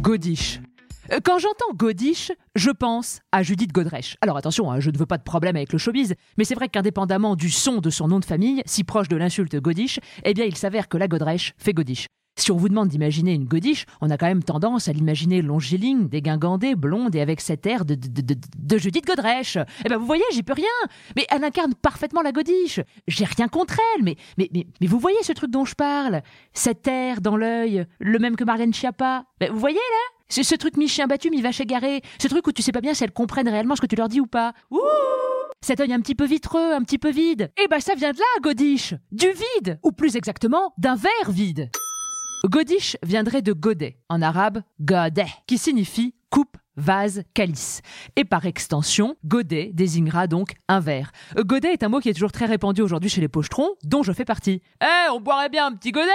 godiche. Euh, Quand j'entends godiche, je pense à Judith Godrèche. Alors attention, hein, je ne veux pas de problème avec le showbiz, mais c'est vrai qu'indépendamment du son de son nom de famille, si proche de l'insulte godiche, eh bien il s'avère que la Godrèche fait godiche. Si on vous demande d'imaginer une godiche, on a quand même tendance à l'imaginer longiligne, dégingandée, blonde et avec cet air de, de, de, de- Judith Godrèche. Eh ben vous voyez, j'y peux rien. Mais elle incarne parfaitement la godiche. J'ai rien contre elle, mais, mais, mais, mais vous voyez ce truc dont je parle? Cet air dans l'œil, le même que Marlène Schiappa. Ben, vous voyez là? C'est ce truc mi-chien battu, mi-vache égarée. Ce truc où tu sais pas bien si elles comprennent réellement ce que tu leur dis ou pas. Ouh Cet œil un petit peu vitreux, un petit peu vide. Eh ben ça vient de là, Godiche Du vide Ou plus exactement, d'un verre vide. Godiche viendrait de godet, en arabe godet, qui signifie coupe, vase, calice. Et par extension, godet désignera donc un verre. Godet est un mot qui est toujours très répandu aujourd'hui chez les pochetrons, dont je fais partie. Eh, on boirait bien un petit godet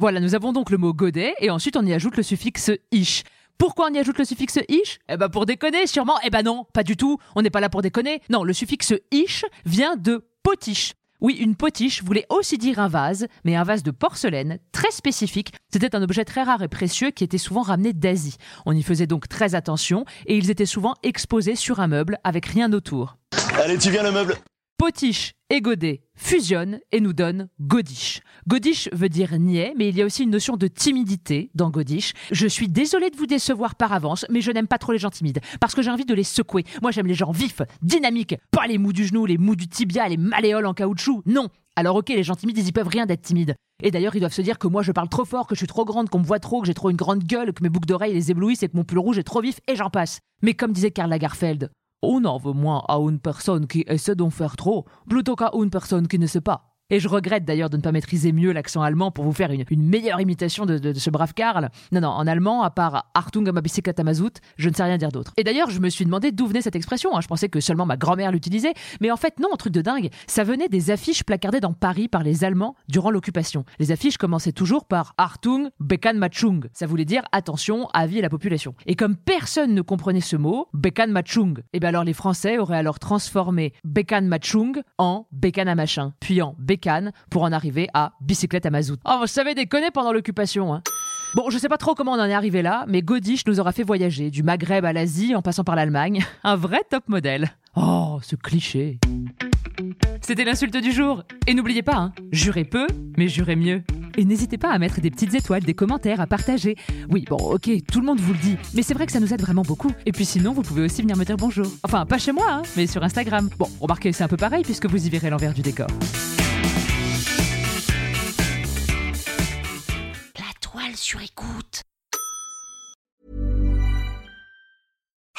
voilà, nous avons donc le mot godet et ensuite on y ajoute le suffixe ish. Pourquoi on y ajoute le suffixe ish? Eh ben pour déconner sûrement. Eh ben non, pas du tout. On n'est pas là pour déconner. Non, le suffixe ish vient de potiche. Oui, une potiche voulait aussi dire un vase, mais un vase de porcelaine très spécifique. C'était un objet très rare et précieux qui était souvent ramené d'Asie. On y faisait donc très attention et ils étaient souvent exposés sur un meuble avec rien autour. Allez, tu viens le meuble Potiche et godet fusionnent et nous donnent godiche. Godiche veut dire niais, mais il y a aussi une notion de timidité dans godiche. Je suis désolée de vous décevoir par avance, mais je n'aime pas trop les gens timides, parce que j'ai envie de les secouer. Moi j'aime les gens vifs, dynamiques, pas les mous du genou, les mous du tibia, les malléoles en caoutchouc, non alors ok, les gens timides, ils y peuvent rien d'être timides. Et d'ailleurs, ils doivent se dire que moi, je parle trop fort, que je suis trop grande, qu'on me voit trop, que j'ai trop une grande gueule, que mes boucles d'oreilles les éblouissent et que mon pull rouge est trop vif, et j'en passe. Mais comme disait Karl Lagerfeld, on en veut moins à une personne qui essaie d'en faire trop, plutôt qu'à une personne qui ne sait pas. Et je regrette d'ailleurs de ne pas maîtriser mieux l'accent allemand pour vous faire une, meilleure imitation de, ce brave Karl. Non, non, en allemand, à part Achtung am mazout, je ne sais rien dire d'autre. Et d'ailleurs, je me suis demandé d'où venait cette expression. hein. Je pensais que seulement ma grand-mère l'utilisait. Mais en fait, non, un truc de dingue. Ça venait des affiches placardées dans Paris par les Allemands durant l'occupation. Les affiches commençaient toujours par Achtung, Bekan Machung. Ça voulait dire attention, avis à la population. Et comme personne ne comprenait ce mot, Bekan Machung, et bien alors les Français auraient alors transformé Bekan Machung en Bekan à machin, puis en Bekan pour en arriver à bicyclette à mazout. Oh, vous savez déconner pendant l'occupation, hein. Bon, je sais pas trop comment on en est arrivé là, mais Godiche nous aura fait voyager du Maghreb à l'Asie en passant par l'Allemagne. Un vrai top modèle. Oh, ce cliché. C'était l'insulte du jour. Et n'oubliez pas, hein, jurez peu, mais jurez mieux. Et n'hésitez pas à mettre des petites étoiles, des commentaires, à partager. Oui, bon, ok, tout le monde vous le dit, mais c'est vrai que ça nous aide vraiment beaucoup. Et puis sinon, vous pouvez aussi venir me dire bonjour. Enfin, pas chez moi, hein, mais sur Instagram. Bon, remarquez, c'est un peu pareil puisque vous y verrez l'envers du décor. Sur